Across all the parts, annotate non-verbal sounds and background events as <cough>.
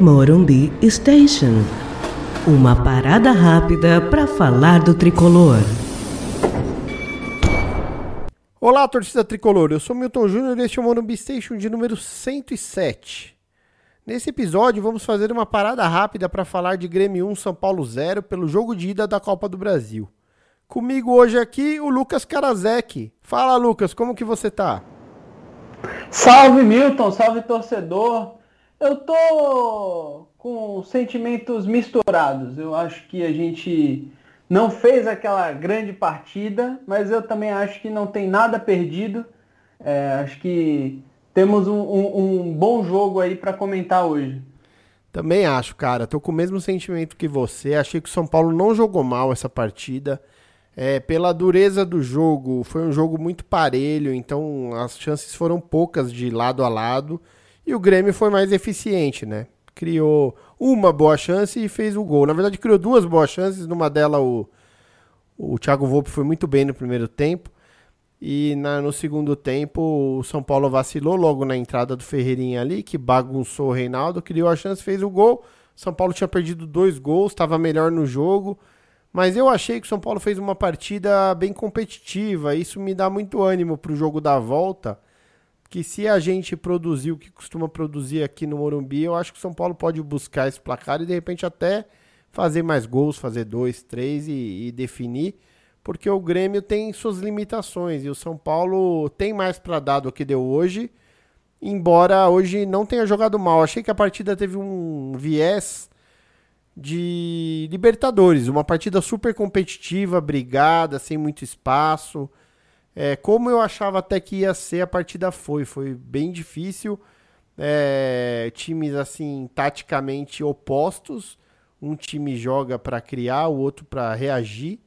Morumbi Station. Uma parada rápida para falar do tricolor. Olá, torcida tricolor. Eu sou Milton Júnior e este é o Morumbi Station de número 107. Nesse episódio, vamos fazer uma parada rápida para falar de Grêmio 1 São Paulo 0 pelo jogo de ida da Copa do Brasil. Comigo hoje aqui o Lucas Karasek. Fala, Lucas, como que você tá? Salve, Milton, salve torcedor. Eu tô com sentimentos misturados. Eu acho que a gente não fez aquela grande partida, mas eu também acho que não tem nada perdido. É, acho que temos um, um, um bom jogo aí para comentar hoje. Também acho, cara. Tô com o mesmo sentimento que você. Achei que o São Paulo não jogou mal essa partida. É, pela dureza do jogo, foi um jogo muito parelho, então as chances foram poucas de lado a lado. E o Grêmio foi mais eficiente, né? Criou uma boa chance e fez o gol. Na verdade, criou duas boas chances. Numa delas, o, o Thiago Volpe foi muito bem no primeiro tempo. E na, no segundo tempo, o São Paulo vacilou logo na entrada do Ferreirinha ali, que bagunçou o Reinaldo, criou a chance, fez o gol. São Paulo tinha perdido dois gols, estava melhor no jogo. Mas eu achei que o São Paulo fez uma partida bem competitiva. Isso me dá muito ânimo para o jogo da volta que se a gente produzir o que costuma produzir aqui no Morumbi, eu acho que o São Paulo pode buscar esse placar e de repente até fazer mais gols, fazer dois, três e, e definir, porque o Grêmio tem suas limitações e o São Paulo tem mais para dar do que deu hoje, embora hoje não tenha jogado mal. Achei que a partida teve um viés de Libertadores, uma partida super competitiva, brigada, sem muito espaço. É, como eu achava até que ia ser, a partida foi. Foi bem difícil. É, times assim, taticamente opostos. Um time joga para criar, o outro para reagir.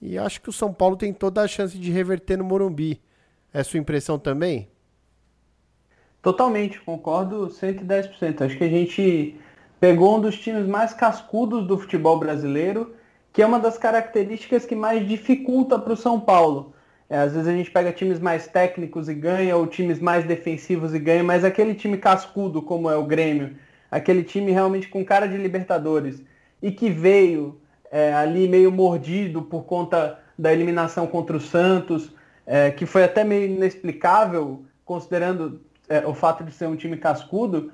E acho que o São Paulo tem toda a chance de reverter no Morumbi. É sua impressão também? Totalmente, concordo 110%. Acho que a gente pegou um dos times mais cascudos do futebol brasileiro, que é uma das características que mais dificulta para o São Paulo. É, às vezes a gente pega times mais técnicos e ganha, ou times mais defensivos e ganha, mas aquele time cascudo, como é o Grêmio, aquele time realmente com cara de Libertadores, e que veio é, ali meio mordido por conta da eliminação contra o Santos, é, que foi até meio inexplicável, considerando é, o fato de ser um time cascudo,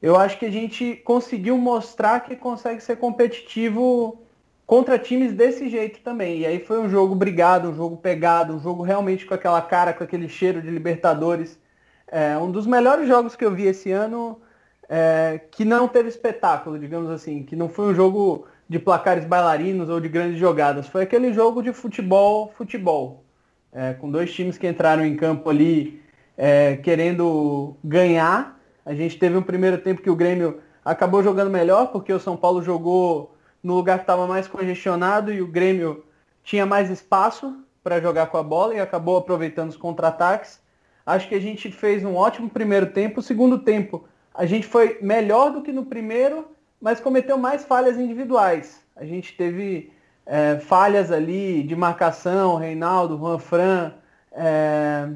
eu acho que a gente conseguiu mostrar que consegue ser competitivo contra times desse jeito também. E aí foi um jogo brigado, um jogo pegado, um jogo realmente com aquela cara, com aquele cheiro de Libertadores. É, um dos melhores jogos que eu vi esse ano é, que não teve espetáculo, digamos assim, que não foi um jogo de placares bailarinos ou de grandes jogadas. Foi aquele jogo de futebol, futebol. É, com dois times que entraram em campo ali é, querendo ganhar. A gente teve um primeiro tempo que o Grêmio acabou jogando melhor, porque o São Paulo jogou no lugar que estava mais congestionado e o Grêmio tinha mais espaço para jogar com a bola e acabou aproveitando os contra-ataques. Acho que a gente fez um ótimo primeiro tempo. O segundo tempo, a gente foi melhor do que no primeiro, mas cometeu mais falhas individuais. A gente teve é, falhas ali de marcação, Reinaldo, Juan Fran, é,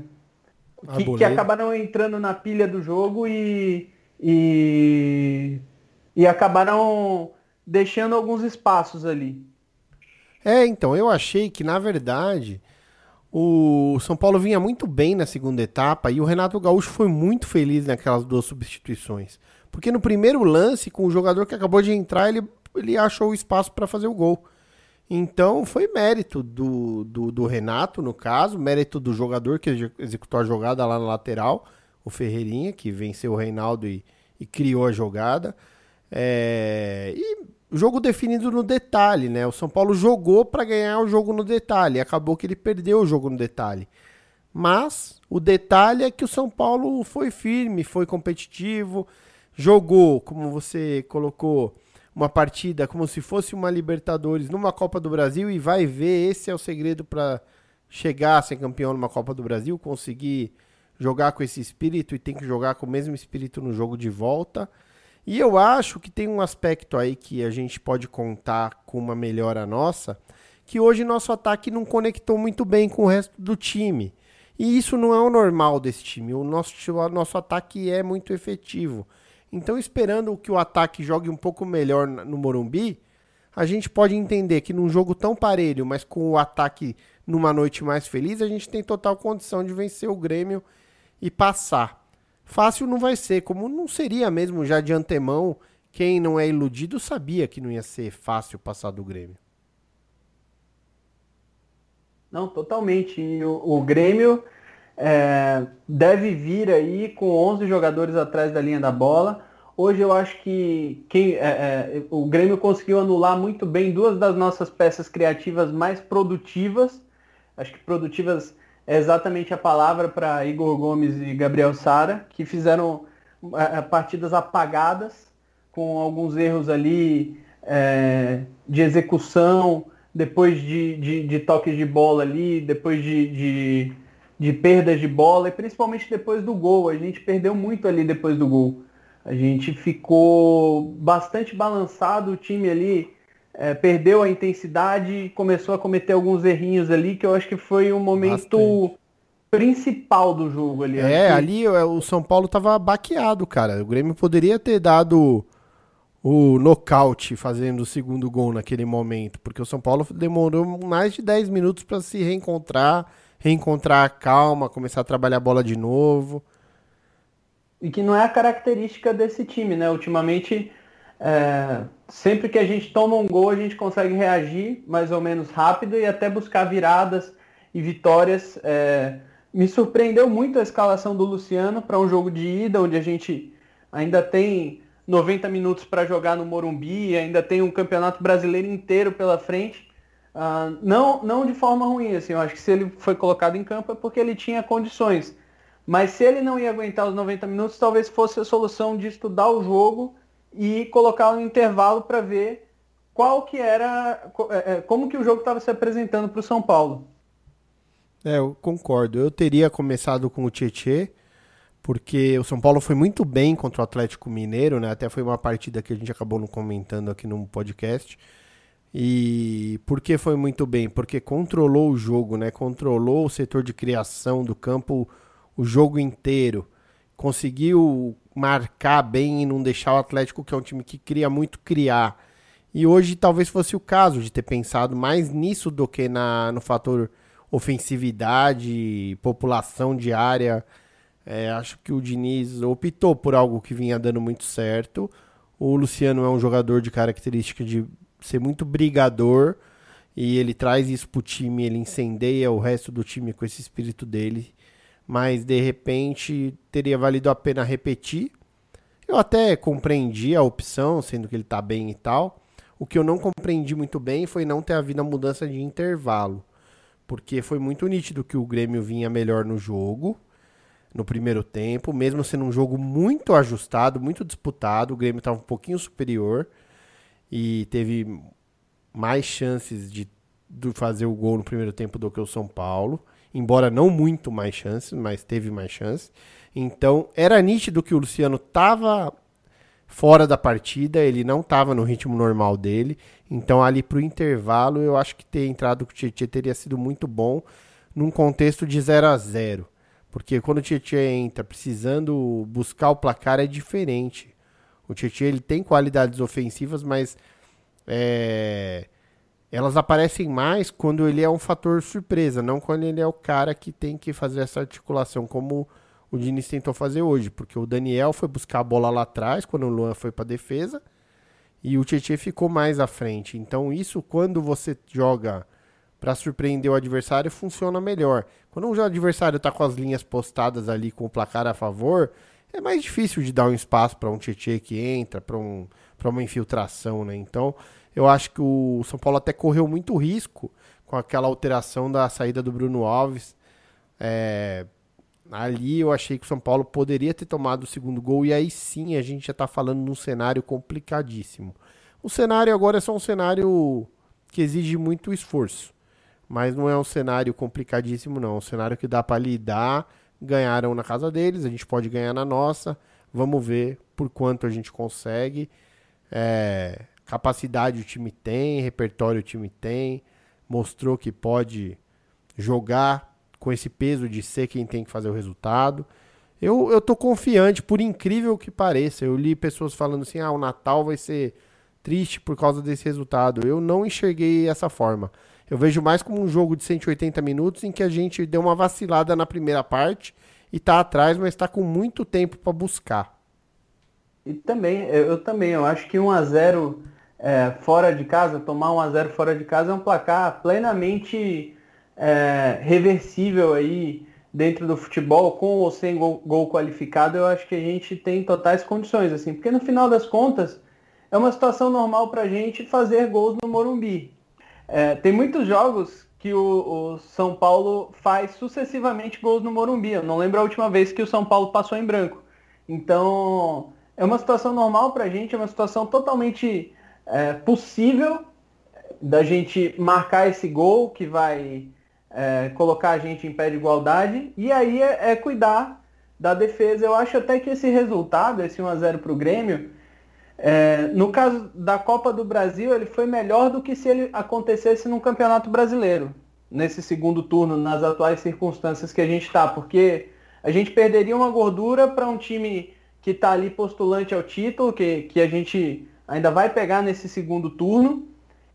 que, que, acabaram entrando na pilha do jogo e, e, e acabaram deixando alguns espaços ali. É, então, eu achei que, na verdade, o São Paulo vinha muito bem na segunda etapa e o Renato Gaúcho foi muito feliz naquelas duas substituições. Porque no primeiro lance, com o jogador que acabou de entrar, ele, ele achou o espaço para fazer o gol. Então foi mérito do, do, do, Renato, no caso, mérito do jogador que executou a jogada lá na lateral, o Ferreirinha, que venceu o Reinaldo e, e criou a jogada. É, e jogo definido no detalhe, né? O São Paulo jogou para ganhar o jogo no detalhe, acabou que ele perdeu o jogo no detalhe. Mas o detalhe é que o São Paulo foi firme, foi competitivo, jogou, como você colocou, uma partida como se fosse uma Libertadores numa Copa do Brasil e vai ver, esse é o segredo para chegar a ser campeão numa Copa do Brasil, conseguir jogar com esse espírito e tem que jogar com o mesmo espírito no jogo de volta. E eu acho que tem um aspecto aí que a gente pode contar com uma melhora nossa, que hoje nosso ataque não conectou muito bem com o resto do time. E isso não é o normal desse time. O nosso, o nosso ataque é muito efetivo. Então, esperando que o ataque jogue um pouco melhor no Morumbi, a gente pode entender que num jogo tão parelho, mas com o ataque numa noite mais feliz, a gente tem total condição de vencer o Grêmio e passar. Fácil não vai ser, como não seria mesmo já de antemão. Quem não é iludido sabia que não ia ser fácil passar do Grêmio. Não, totalmente. O, o Grêmio é, deve vir aí com 11 jogadores atrás da linha da bola. Hoje eu acho que quem, é, é, o Grêmio conseguiu anular muito bem duas das nossas peças criativas mais produtivas. Acho que produtivas é exatamente a palavra para Igor Gomes e Gabriel Sara, que fizeram é, é, partidas apagadas, com alguns erros ali é, de execução, depois de, de, de, toques de bola ali, depois de, de, de perdas de bola, e principalmente depois do gol. A gente perdeu muito ali depois do gol. A gente ficou bastante balançado, o time ali é, perdeu a intensidade, começou a cometer alguns errinhos ali, que eu acho que foi um momento Bastante. principal do jogo ali. É, ali é, o São Paulo tava baqueado, cara. O Grêmio poderia ter dado o nocaute fazendo o segundo gol naquele momento, porque o São Paulo demorou mais de 10 minutos para se reencontrar, reencontrar a calma, começar a trabalhar a bola de novo. E que não é a característica desse time, né? Ultimamente é, sempre que a gente toma um gol, a gente consegue reagir mais ou menos rápido e até buscar viradas e vitórias. É, me surpreendeu muito a escalação do Luciano para um jogo de ida, onde a gente ainda tem 90 minutos para jogar no Morumbi, ainda tem um campeonato brasileiro inteiro pela frente. Uh, não, não de forma ruim, assim, eu acho que se ele foi colocado em campo é porque ele tinha condições. Mas se ele não ia aguentar os 90 minutos, talvez fosse a solução de estudar o jogo e colocar um intervalo para ver qual que era, é, é, como que o jogo estava se apresentando para o São Paulo. É, eu concordo. Eu teria começado com o Tietê, porque o São Paulo foi muito bem contra o Atlético Mineiro, né? Até foi uma partida que a gente acabou não comentando aqui no podcast. E por que foi muito bem? Porque controlou o jogo, né? Controlou o setor de criação do campo o jogo inteiro. Conseguiu marcar bem e não deixar o Atlético, que é um time que cria muito, criar. E hoje talvez fosse o caso de ter pensado mais nisso do que na, no fator ofensividade, população de área. É, acho que o Diniz optou por algo que vinha dando muito certo. O Luciano é um jogador de característica de ser muito brigador e ele traz isso pro time, ele incendeia o resto do time com esse espírito dele mas de repente teria valido a pena repetir. Eu até compreendi a opção, sendo que ele está bem e tal. O que eu não compreendi muito bem foi não ter havido a mudança de intervalo, porque foi muito nítido que o Grêmio vinha melhor no jogo, no primeiro tempo, mesmo sendo um jogo muito ajustado, muito disputado. O Grêmio estava um pouquinho superior e teve mais chances de, de fazer o gol no primeiro tempo do que o São Paulo embora não muito mais chances, mas teve mais chances. Então, era nítido que o Luciano estava fora da partida, ele não estava no ritmo normal dele. Então, ali para o intervalo, eu acho que ter entrado com o Tietchan teria sido muito bom num contexto de 0 a 0 Porque quando o Tietchan entra precisando buscar o placar é diferente. O Tietchan ele tem qualidades ofensivas, mas é, elas aparecem mais quando ele é um fator surpresa, não quando ele é o cara que tem que fazer essa articulação, como o Diniz tentou fazer hoje, porque o Daniel foi buscar a bola lá atrás, quando o Luan foi para defesa, e o Tietchan ficou mais à frente. Então, isso, quando você joga para surpreender o adversário, funciona melhor. Quando o adversário está com as linhas postadas ali, com o placar a favor, é mais difícil de dar um espaço para um Tietchan que entra, para um, uma infiltração, né? Então, eu acho que o São Paulo até correu muito risco com aquela alteração da saída do Bruno Alves. É, ali eu achei que o São Paulo poderia ter tomado o segundo gol e aí sim a gente já está falando num cenário complicadíssimo. O cenário agora é só um cenário que exige muito esforço, mas não é um cenário complicadíssimo não, é um cenário que dá para lidar. Ganharam na casa deles, a gente pode ganhar na nossa. Vamos ver por quanto a gente consegue. É, Capacidade o time tem, repertório o time tem, mostrou que pode jogar com esse peso de ser quem tem que fazer o resultado. Eu, eu tô confiante, por incrível que pareça. Eu li pessoas falando assim: ah, o Natal vai ser triste por causa desse resultado. Eu não enxerguei essa forma. Eu vejo mais como um jogo de 180 minutos em que a gente deu uma vacilada na primeira parte e tá atrás, mas está com muito tempo para buscar. E também, eu, eu, também, eu acho que 1 a 0 é, fora de casa, tomar 1 a 0 fora de casa é um placar plenamente é, reversível aí dentro do futebol, com ou sem gol, gol, qualificado, eu acho que a gente tem totais condições, assim, porque no final das contas é uma situação normal para a gente fazer gols no Morumbi. É, tem muitos jogos que o, o, São Paulo faz sucessivamente gols no Morumbi. Eu não lembro a última vez que o São Paulo passou em branco. Então, é uma situação normal para a gente, é uma situação totalmente é, possível da gente marcar esse gol que vai é, colocar a gente em pé de igualdade. E aí é, é cuidar da defesa. Eu acho até que esse resultado, esse 1x0 para o Grêmio, é, no caso da Copa do Brasil, ele foi melhor do que se ele acontecesse no Campeonato Brasileiro, nesse segundo turno, nas atuais circunstâncias que a gente está, porque a gente perderia uma gordura para um time que está ali postulante ao título, que, que a gente ainda vai pegar nesse segundo turno,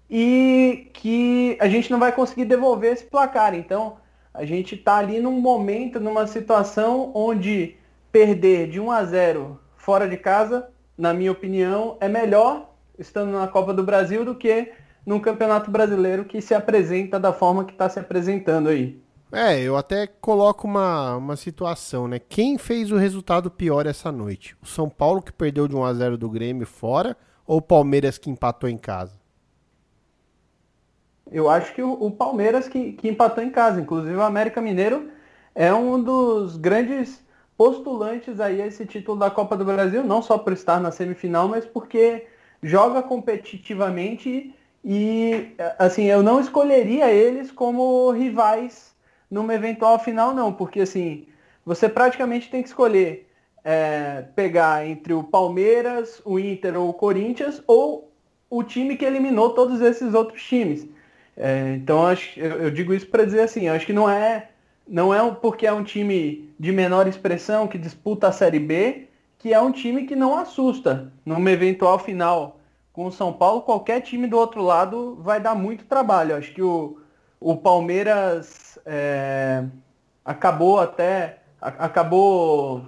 e que a gente não vai conseguir devolver esse placar. Então, a gente está ali num momento, numa situação onde perder de 1 a 0 fora de casa na minha opinião, é melhor estando na Copa do Brasil do que num Campeonato Brasileiro que se apresenta da forma que está se apresentando aí. É, eu até coloco uma, uma situação, né? Quem fez o resultado pior essa noite? O São Paulo que perdeu de 1 a 0 do Grêmio fora ou o Palmeiras que empatou em casa? Eu acho que o, o Palmeiras que, que empatou em casa. Inclusive o América Mineiro é um dos grandes postulantes aí a esse título da Copa do Brasil, não só por estar na semifinal, mas porque joga competitivamente e assim, eu não escolheria eles como rivais numa eventual final não, porque assim, você praticamente tem que escolher é, pegar entre o Palmeiras, o Inter ou o Corinthians ou o time que eliminou todos esses outros times. É, então acho, eu, eu digo isso para dizer assim, acho que não é não é porque é um time de menor expressão que disputa a Série B, que é um time que não assusta. Numa eventual final com o São Paulo, qualquer time do outro lado vai dar muito trabalho. Acho que o, o Palmeiras é, acabou até acabou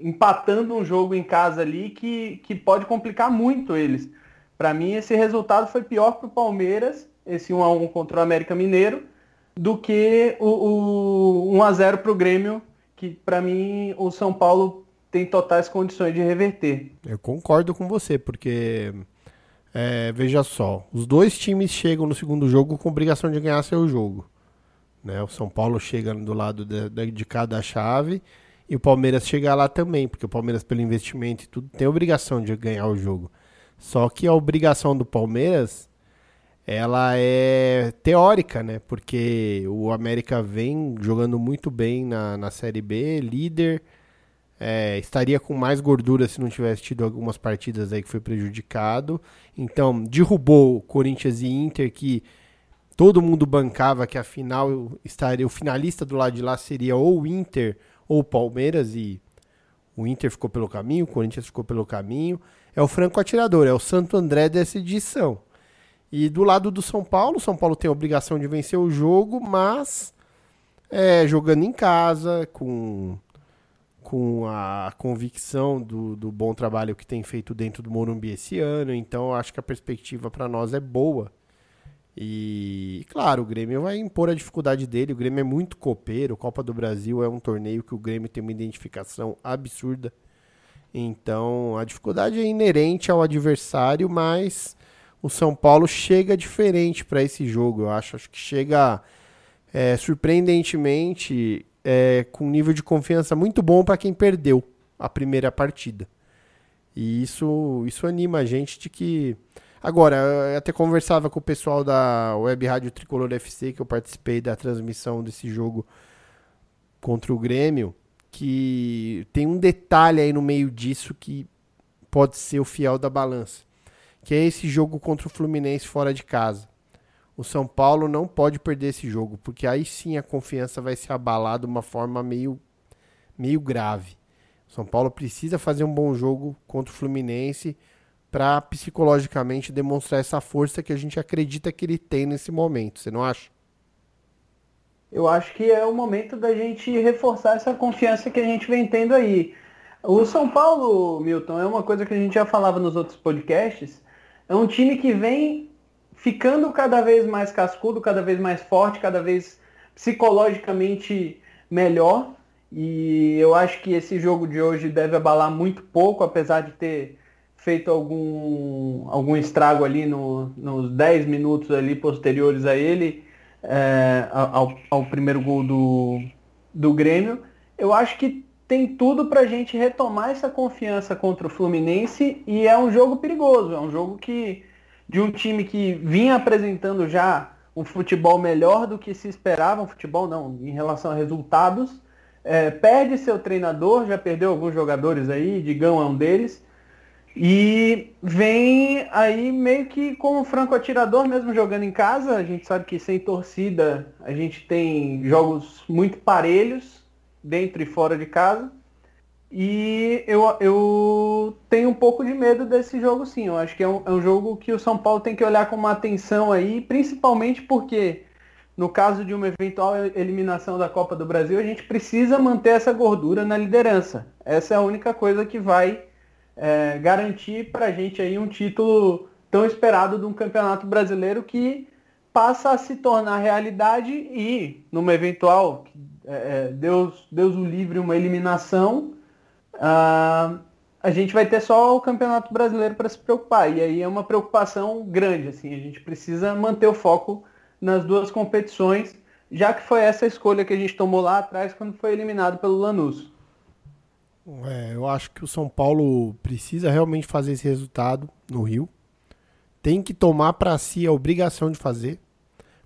empatando um jogo em casa ali que, que pode complicar muito eles. Para mim, esse resultado foi pior para o Palmeiras, esse 1 a 1 contra o América Mineiro, do que o, o 1 a 0 para o Grêmio, que para mim o São Paulo tem totais condições de reverter. Eu concordo com você, porque é, veja só, os dois times chegam no segundo jogo com obrigação de ganhar seu jogo. Né? O São Paulo chega do lado de, de, de cada chave e o Palmeiras chega lá também, porque o Palmeiras, pelo investimento e tudo, tem obrigação de ganhar o jogo. Só que a obrigação do Palmeiras ela é teórica, né? Porque o América vem jogando muito bem na, na Série B, líder. É, estaria com mais gordura se não tivesse tido algumas partidas aí que foi prejudicado. Então, derrubou Corinthians e Inter, que todo mundo bancava que a final estaria. O finalista do lado de lá seria ou o Inter ou o Palmeiras, e o Inter ficou pelo caminho, o Corinthians ficou pelo caminho. É o franco atirador, é o Santo André dessa edição. E do lado do São Paulo, São Paulo tem a obrigação de vencer o jogo, mas é, jogando em casa, com, com a convicção do, do bom trabalho que tem feito dentro do Morumbi esse ano. Então, acho que a perspectiva para nós é boa. E, claro, o Grêmio vai impor a dificuldade dele. O Grêmio é muito copeiro. Copa do Brasil é um torneio que o Grêmio tem uma identificação absurda. Então, a dificuldade é inerente ao adversário, mas o São Paulo chega diferente para esse jogo, eu acho. Acho que chega é, surpreendentemente é, com um nível de confiança muito bom para quem perdeu a primeira partida. E isso, isso anima a gente de que. Agora, eu até conversava com o pessoal da Web Rádio Tricolor FC, que eu participei da transmissão desse jogo contra o Grêmio, que tem um detalhe aí no meio disso que pode ser o fiel da balança que é esse jogo contra o Fluminense fora de casa. O São Paulo não pode perder esse jogo, porque aí sim a confiança vai se abalar de uma forma meio, meio grave. São Paulo precisa fazer um bom jogo contra o Fluminense para psicologicamente demonstrar essa força que a gente acredita que ele tem nesse momento. Você não acha? Eu acho que é o momento da gente reforçar essa confiança que a gente vem tendo aí. O São Paulo, Milton, é uma coisa que a gente já falava nos outros podcasts. É um time que vem ficando cada vez mais cascudo, cada vez mais forte, cada vez psicologicamente melhor. E eu acho que esse jogo de hoje deve abalar muito pouco, apesar de ter feito algum, algum estrago ali no, nos 10 minutos ali posteriores a ele, é, ao, ao, primeiro gol do, do Grêmio. Eu acho que tem tudo para a gente retomar essa confiança contra o Fluminense e é um jogo perigoso, é um jogo que de um time que vinha apresentando já um futebol melhor do que se esperava, um futebol não, em relação a resultados, é, perde seu treinador, já perdeu alguns jogadores aí, Digão é um deles, e vem aí meio que como franco atirador mesmo jogando em casa. A gente sabe que sem torcida a gente tem jogos muito parelhos, dentro e fora de casa. E eu, eu tenho um pouco de medo desse jogo sim. Eu acho que é um, é um jogo que o São Paulo tem que olhar com uma atenção aí, principalmente porque no caso de uma eventual eliminação da Copa do Brasil, a gente precisa manter essa gordura na liderança. Essa é a única coisa que vai é, garantir para a gente aí um título tão esperado de um campeonato brasileiro que passa a se tornar realidade e, numa eventual, é, é Deus, Deus o livre, uma eliminação, uh, a gente vai ter só o campeonato brasileiro para se preocupar. E aí é uma preocupação grande. Assim, a gente precisa manter o foco nas duas competições, já que foi essa escolha que a gente tomou lá atrás quando foi eliminado pelo Lanús. É, eu acho que o São Paulo precisa realmente fazer esse resultado no Rio. Tem que tomar para si a obrigação de fazer,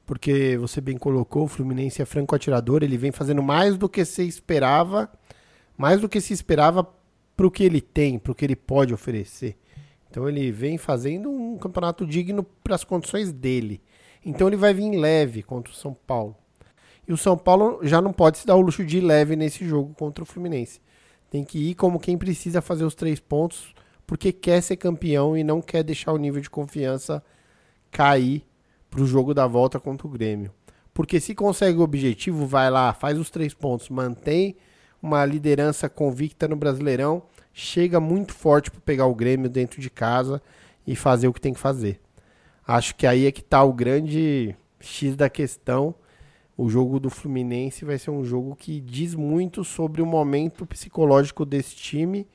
porque você bem colocou, o Fluminense é franco atirador, ele vem fazendo mais do que se esperava, mais do que se esperava para o que ele tem, para o que ele pode oferecer. Então ele vem fazendo um campeonato digno para as condições dele. Então ele vai vir leve contra o São Paulo. E o São Paulo já não pode se dar o luxo de ir leve nesse jogo contra o Fluminense. Tem que ir como quem precisa fazer os três pontos, porque quer ser campeão e não quer deixar o nível de confiança cair para o jogo da volta contra o Grêmio. Porque se consegue o objetivo, vai lá, faz os três pontos, mantém uma liderança convicta no Brasileirão, chega muito forte para pegar o Grêmio dentro de casa e fazer o que tem que fazer. Acho que aí é que está o grande X da questão. O jogo do Fluminense vai ser um jogo que diz muito sobre o momento psicológico desse time.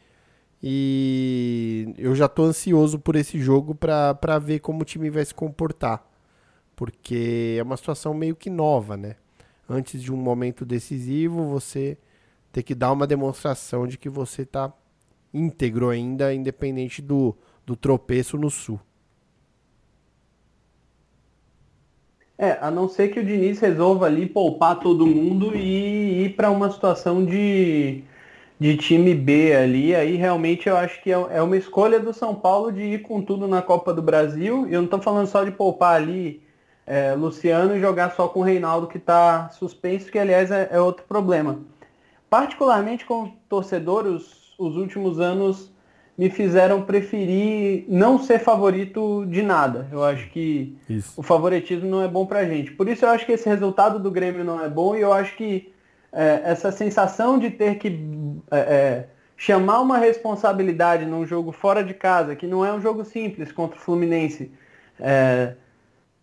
E eu já estou ansioso por esse jogo para ver como o time vai se comportar. Porque é uma situação meio que nova, né? Antes de um momento decisivo, você ter que dar uma demonstração de que você está íntegro ainda, independente do, do tropeço no sul. É, a não ser que o Diniz resolva ali poupar todo mundo e ir para uma situação de, de time B ali, aí realmente eu acho que é, é uma escolha do São Paulo de ir com tudo na Copa do Brasil. E eu não estou falando só de poupar ali é, Luciano e jogar só com o Reinaldo que está suspenso, que aliás é, é, outro problema. Particularmente como torcedor, os, os últimos anos me fizeram preferir não ser favorito de nada. Eu acho que isso. o favoritismo não é bom pra gente. Por isso eu acho que esse resultado do Grêmio não é bom e eu acho que é, essa sensação de ter que é, é, chamar uma responsabilidade num jogo fora de casa, que não é um jogo simples contra o Fluminense, é,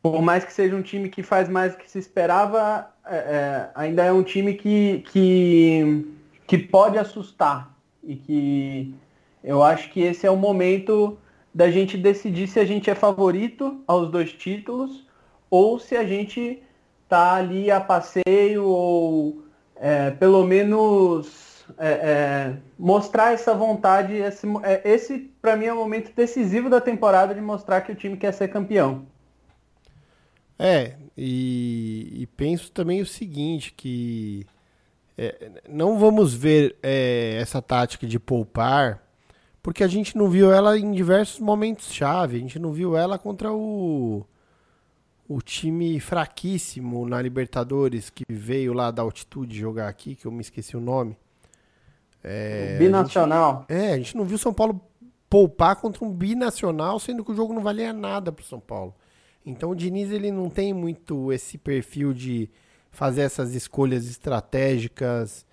por mais que seja um time que faz mais do que se esperava, é, ainda é um time que, que, que pode assustar e que eu acho que esse é o momento da gente decidir se a gente é favorito aos dois títulos ou se a gente tá ali a passeio ou é, pelo menos é, é, mostrar essa vontade. Esse, é, esse para mim é o momento decisivo da temporada de mostrar que o time quer ser campeão. É, e, e penso também o seguinte, que é, não vamos ver é, essa tática de poupar porque a gente não viu ela em diversos momentos chave. A gente não viu ela contra o o time fraquíssimo na Libertadores que veio lá da altitude jogar aqui, que eu me esqueci o nome. É, binacional. A gente, é, a gente não viu São Paulo poupar contra um binacional, sendo que o jogo não valia nada pro São Paulo. Então o Diniz ele não tem muito esse perfil de fazer essas escolhas estratégicas.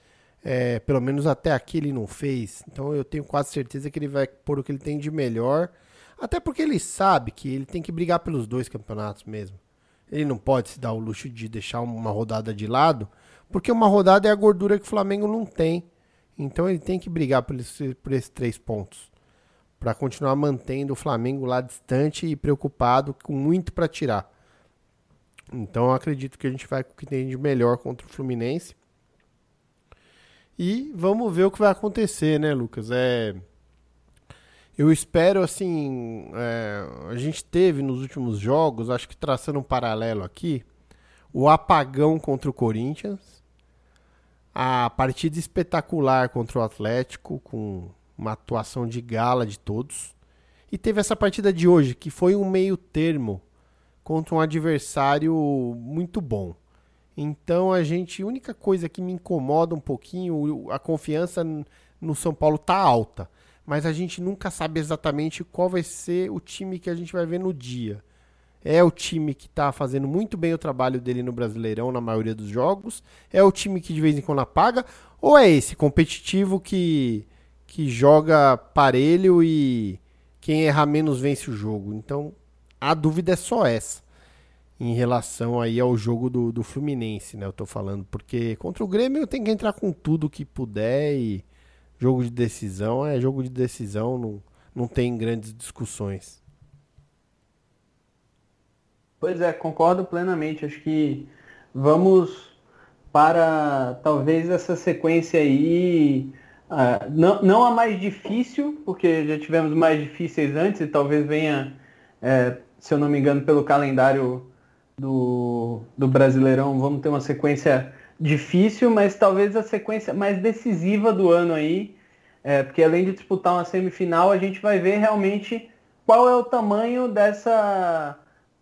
É, pelo menos até aqui ele não fez. Então eu tenho quase certeza que ele vai pôr o que ele tem de melhor. Até porque ele sabe que ele tem que brigar pelos dois campeonatos mesmo. Ele não pode se dar o luxo de deixar uma rodada de lado, porque uma rodada é a gordura que o Flamengo não tem. Então ele tem que brigar por, esse, por esses três pontos para continuar mantendo o Flamengo lá distante e preocupado com muito para tirar. Então eu acredito que a gente vai com o que tem de melhor contra o Fluminense. E vamos ver o que vai acontecer, né, Lucas? É, eu espero, assim, é, a gente teve nos últimos jogos, acho que traçando um paralelo aqui, o apagão contra o Corinthians, a partida espetacular contra o Atlético, com uma atuação de gala de todos. E teve essa partida de hoje, que foi um meio termo contra um adversário muito bom. Então a gente, a única coisa que me incomoda um pouquinho, a confiança no São Paulo tá alta, mas a gente nunca sabe exatamente qual vai ser o time que a gente vai ver no dia. É o time que está fazendo muito bem o trabalho dele no Brasileirão na maioria dos jogos? É o time que de vez em quando apaga? Ou é esse competitivo que que joga parelho e quem errar menos vence o jogo. Então, a dúvida é só essa. Em relação aí ao jogo do, do Fluminense, né? Eu tô falando, porque contra o Grêmio tem que entrar com tudo que puder e jogo de decisão é jogo de decisão, não, não tem grandes discussões. Pois é, concordo plenamente. Acho que vamos para talvez essa sequência aí ah, não, não a mais difícil, porque já tivemos mais difíceis antes e talvez venha, é, se eu não me engano, pelo calendário do, do Brasileirão, vamos ter uma sequência difícil, mas talvez a sequência mais decisiva do ano aí, é, porque além de disputar uma semifinal, a gente vai ver realmente qual é o tamanho dessa,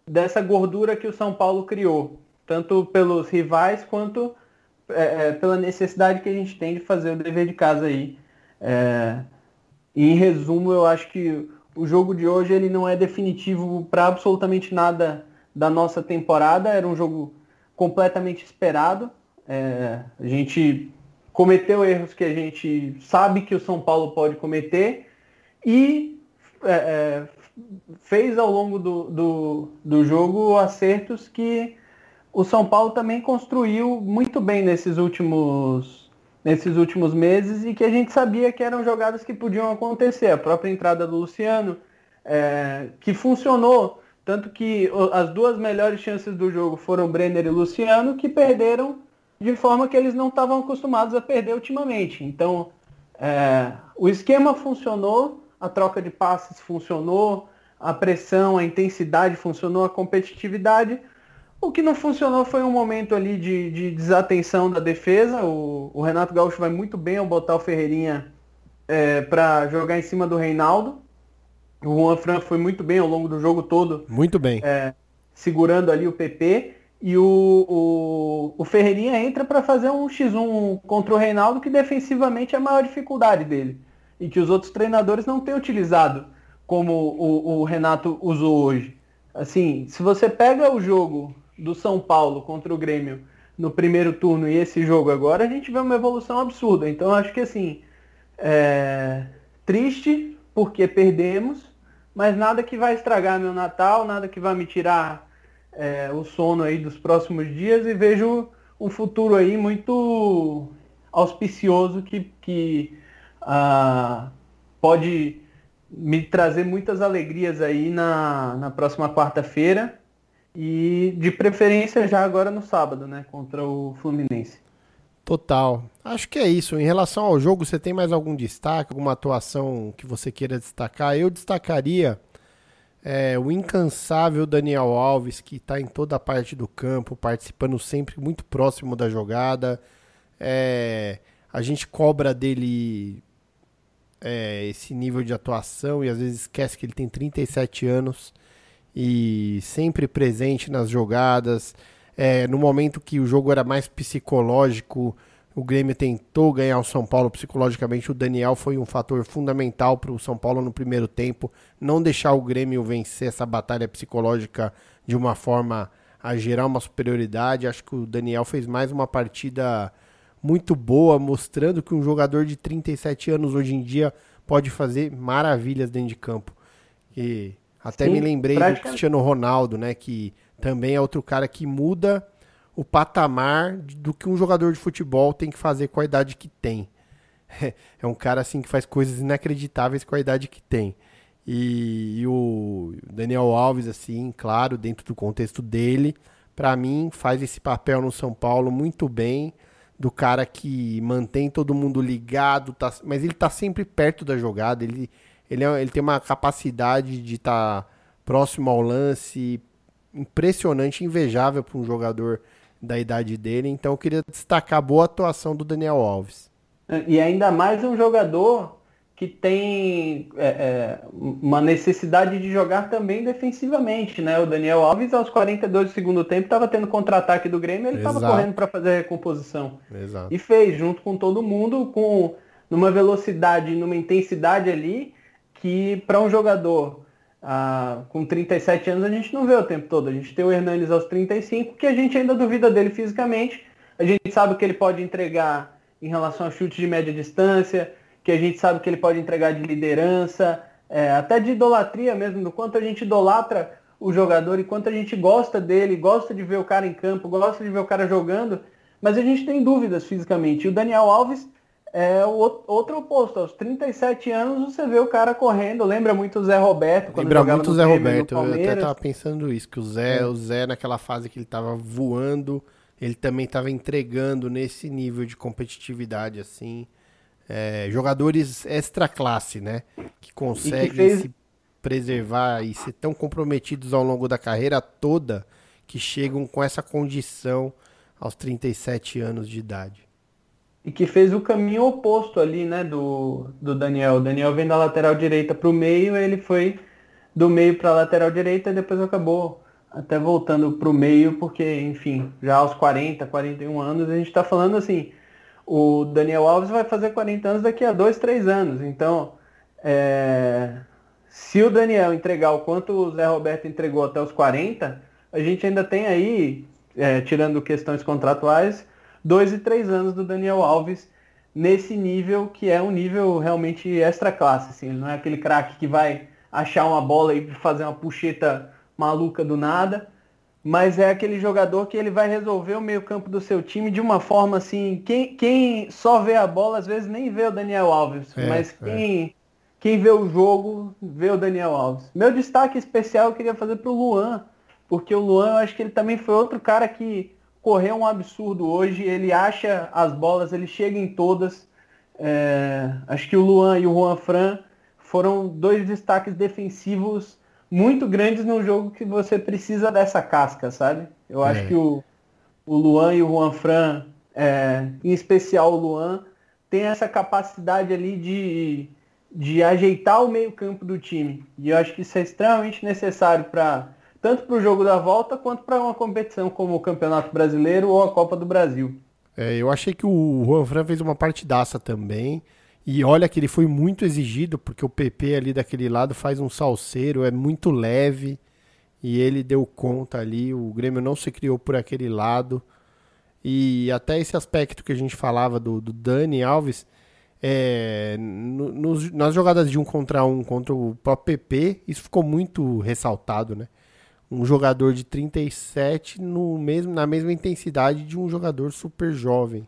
dessa gordura que o São Paulo criou, tanto pelos rivais quanto é, é, pela necessidade que a gente tem de fazer o dever de casa aí. É, em resumo, eu acho que o jogo de hoje ele não é definitivo para absolutamente nada da nossa temporada. Era um jogo completamente esperado. É, a gente cometeu erros que a gente sabe que o São Paulo pode cometer e é, é, fez ao longo do, do, do jogo acertos que o São Paulo também construiu muito bem nesses últimos, nesses últimos meses e que a gente sabia que eram jogadas que podiam acontecer. A própria entrada do Luciano, é, que funcionou, tanto que as duas melhores chances do jogo foram Brenner e Luciano, que perderam de forma que eles não estavam acostumados a perder ultimamente. Então, é, o esquema funcionou, a troca de passes funcionou, a pressão, a intensidade funcionou, a competitividade o que não funcionou foi um momento ali de, de desatenção da defesa. O, o, Renato Gaúcho vai muito bem ao botar o Ferreirinha é, para jogar em cima do Reinaldo. O Juan Fran foi muito bem ao longo do jogo todo. Muito bem. É, segurando ali o PP. E o, o, o Ferreirinha entra para fazer um X1 contra o Reinaldo, que defensivamente é a maior dificuldade dele. E que os outros treinadores não têm utilizado como o, o Renato usou hoje. Assim, se você pega o jogo do São Paulo contra o Grêmio no primeiro turno e esse jogo agora, a gente vê uma evolução absurda. Então acho que assim, é triste porque perdemos, mas nada que vai estragar meu Natal, nada que vai me tirar é, o sono aí dos próximos dias e vejo um futuro aí muito auspicioso que, que uh, pode me trazer muitas alegrias aí na, na próxima quarta-feira e de preferência já agora no sábado, né? Contra o Fluminense. Total. Acho que é isso. Em relação ao jogo, você tem mais algum destaque, alguma atuação que você queira destacar? Eu destacaria é, o incansável Daniel Alves, que está em toda a parte do campo, participando sempre muito próximo da jogada. É, a gente cobra dele é, esse nível de atuação e às vezes esquece que ele tem 37 anos e sempre presente nas jogadas. É, no momento que o jogo era mais psicológico, o Grêmio tentou ganhar o São Paulo psicologicamente. O Daniel foi um fator fundamental para o São Paulo no primeiro tempo. Não deixar o Grêmio vencer essa batalha psicológica de uma forma a gerar uma superioridade. Acho que o Daniel fez mais uma partida muito boa, mostrando que um jogador de 37 anos hoje em dia pode fazer maravilhas dentro de campo. E até Sim, me lembrei do Cristiano Ronaldo, né? Que também é outro cara que muda o patamar do que um jogador de futebol tem que fazer com a idade que tem. <laughs> É um cara assim que faz coisas inacreditáveis com a idade que tem. E, e o Daniel Alves, assim, claro, dentro do contexto dele, para mim faz esse papel no São Paulo muito bem. Do cara que mantém todo mundo ligado, tá, mas ele tá sempre perto da jogada. Ele, ele, é, ele tem uma capacidade de estar tá próximo ao lance impressionante, invejável para um jogador da idade dele. Então eu queria destacar a boa atuação do Daniel Alves. E ainda mais um jogador que tem é, é, uma necessidade de jogar também defensivamente, né? O Daniel Alves, aos 42 do segundo tempo, estava tendo contra-ataque do Grêmio, ele estava correndo para fazer a recomposição. Exato. E fez, junto com todo mundo, com numa velocidade, numa intensidade ali, que para um jogador ah, com 37 anos a gente não vê o tempo todo. A gente tem o Hernanes aos 35, que a gente ainda duvida dele fisicamente. A gente sabe que ele pode entregar em relação a chutes de média distância, que a gente sabe que ele pode entregar de liderança, é, até de idolatria mesmo, do quanto a gente idolatra o jogador e quanto a gente gosta dele, gosta de ver o cara em campo, gosta de ver o cara jogando, mas a gente tem dúvidas fisicamente. E o Daniel Alves é o outro oposto. Aos 37 anos você vê o cara correndo, lembra muito o Zé Roberto. Quando lembra muito o Zé Roberto. Eu até tava pensando isso, que o Zé, é. o Zé naquela fase que ele tava voando, ele também tava entregando nesse nível de competitividade assim. É, jogadores extra classe, né? Que conseguem fez... se preservar e ser tão comprometidos ao longo da carreira toda que chegam com essa condição aos 37 anos de idade e que fez o caminho oposto ali, né, do, do Daniel. O Daniel vem da lateral direita para o meio, ele foi do meio para a lateral direita e depois acabou até voltando para o meio, porque, enfim, já aos 40, 41 anos, a gente está falando assim, o Daniel Alves vai fazer 40 anos daqui a 2, 3 anos. Então, é, se o Daniel entregar o quanto o Zé Roberto entregou até os 40, a gente ainda tem aí, é, tirando questões contratuais, dois e três anos do Daniel Alves nesse nível que é um nível realmente extra classe, assim, não é aquele craque que vai achar uma bola e fazer uma puxeta maluca do nada, mas é aquele jogador que ele vai resolver o meio campo do seu time de uma forma assim, quem, quem só vê a bola às vezes nem vê o Daniel Alves, é, mas é. quem, é. quem vê o jogo vê o Daniel Alves. Meu destaque especial eu queria fazer para o Luan, porque o Luan eu acho que ele também foi outro cara que correu um absurdo hoje, ele acha as bolas, ele chega em todas. É, acho que o Luan e o Juan Fran foram dois destaques defensivos muito grandes num jogo que você precisa dessa casca, sabe? Eu é. acho que o, o Luan e o Juan Fran, é, em especial o Luan, tem essa capacidade ali de, de ajeitar o meio campo do time. E eu acho que isso é extremamente necessário para tanto para o jogo da volta quanto para uma competição como o Campeonato Brasileiro ou a Copa do Brasil. É, eu achei que o Juan Fran fez uma partidaça também. E olha que ele foi muito exigido, porque o PP ali daquele lado faz um salseiro, é muito leve. E ele deu conta ali. O Grêmio não se criou por aquele lado. E até esse aspecto que a gente falava do, do Dani Alves, é, no, nos, nas jogadas de um contra um contra o próprio PP, isso ficou muito ressaltado, né? Um jogador de 37 no mesmo, na mesma intensidade de um jogador super jovem.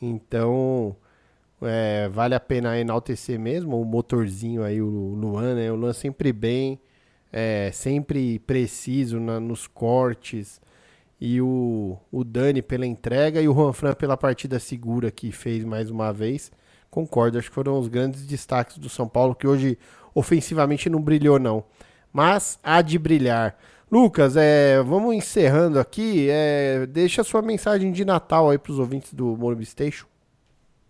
Então, é, vale a pena enaltecer mesmo o motorzinho aí, o Luan, né? O Luan sempre bem, é, sempre preciso na, nos cortes. E o, o Dani pela entrega e o Juan Fran pela partida segura que fez mais uma vez. Concordo, acho que foram os grandes destaques do São Paulo, que hoje ofensivamente não brilhou, não. Mas há de brilhar. Lucas, é, vamos encerrando aqui. É, deixa a sua mensagem de Natal aí para os ouvintes do Morumbi Station.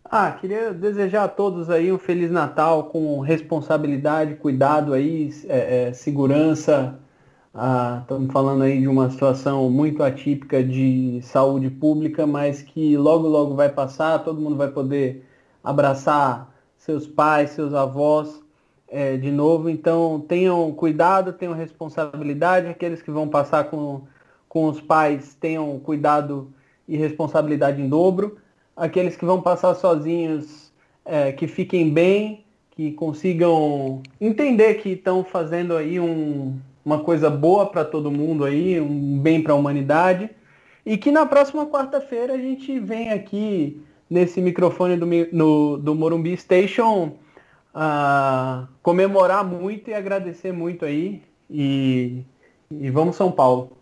Ah, queria desejar a todos aí um Feliz Natal com responsabilidade, cuidado aí, é, é, segurança, Estamos ah, falando aí de uma situação muito atípica de saúde pública, mas que logo, logo vai passar, todo mundo vai poder abraçar seus pais, seus avós é, de novo. Então tenham cuidado, tenham responsabilidade. Aqueles que vão passar com, com os pais tenham cuidado e responsabilidade em dobro. Aqueles que vão passar sozinhos, é, que fiquem bem, que consigam entender que estão fazendo aí um, uma coisa boa para todo mundo aí, um bem para a humanidade. E que na próxima quarta-feira a gente vem aqui nesse microfone do, no, do Morumbi Station uh, comemorar muito e agradecer muito aí. E, e vamos São Paulo.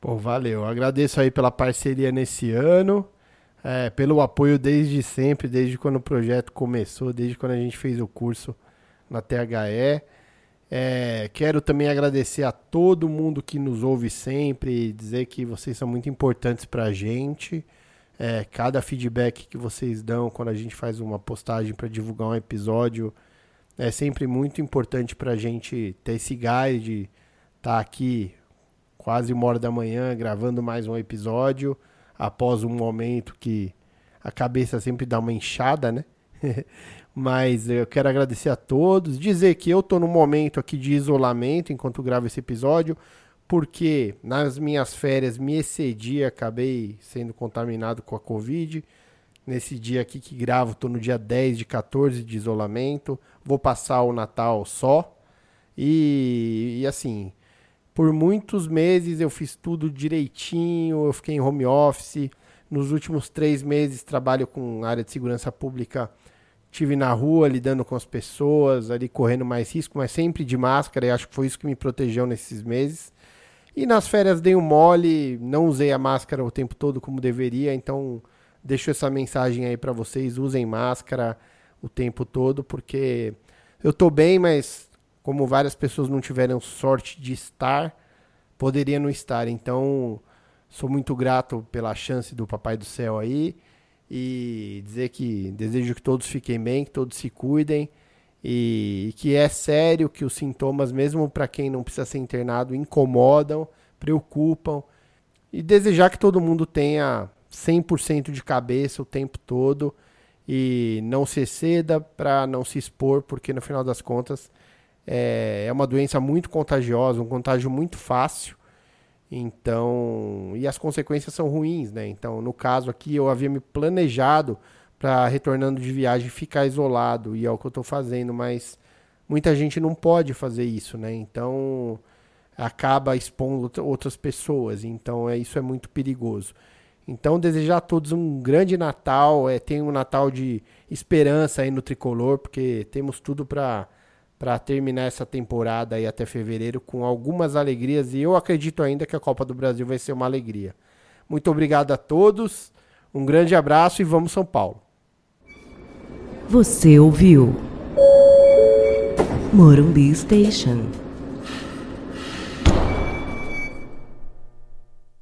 Pô, valeu. Agradeço aí pela parceria nesse ano, é, pelo apoio desde sempre, desde quando o projeto começou, desde quando a gente fez o curso na THE. É, quero também agradecer a todo mundo que nos ouve sempre, dizer que vocês são muito importantes para a gente. É, cada feedback que vocês dão quando a gente faz uma postagem para divulgar um episódio é sempre muito importante para a gente ter esse gás de estar tá aqui quase uma hora da manhã gravando mais um episódio após um momento que a cabeça sempre dá uma inchada, né? <laughs> Mas eu quero agradecer a todos, dizer que eu estou num momento aqui de isolamento enquanto gravo esse episódio, porque nas minhas férias me excedi, acabei sendo contaminado com a Covid. Nesse dia aqui que gravo, estou no dia 10 de 14 de isolamento. Vou passar o Natal só. E, e assim, por muitos meses eu fiz tudo direitinho, eu fiquei em home office. Nos últimos três meses trabalho com área de segurança pública tive na rua lidando com as pessoas, ali correndo mais risco, mas sempre de máscara, e acho que foi isso que me protegeu nesses meses. E nas férias dei um mole, não usei a máscara o tempo todo como deveria, então deixo essa mensagem aí para vocês, usem máscara o tempo todo, porque eu tô bem, mas como várias pessoas não tiveram sorte de estar, poderia não estar. Então, sou muito grato pela chance do Papai do Céu aí e dizer que desejo que todos fiquem bem, que todos se cuidem e, que é sério que os sintomas, mesmo para quem não precisa ser internado, incomodam, preocupam e desejar que todo mundo tenha 100% de cabeça o tempo todo e não se exceda para não se expor, porque no final das contas é, é uma doença muito contagiosa, um contágio muito fácil então, e as consequências são ruins, né? Então, no caso aqui, eu havia me planejado para retornando de viagem ficar isolado, e é o que eu estou fazendo, mas muita gente não pode fazer isso, né? Então, acaba expondo outras pessoas, então é isso é muito perigoso. Então, desejar a todos um grande Natal, é, tem um Natal de esperança aí no tricolor, porque temos tudo para para terminar essa temporada aí até fevereiro com algumas alegrias e eu acredito ainda que a Copa do Brasil vai ser uma alegria. Muito obrigado a todos, um grande abraço e vamos São Paulo. Você ouviu Morumbi Station.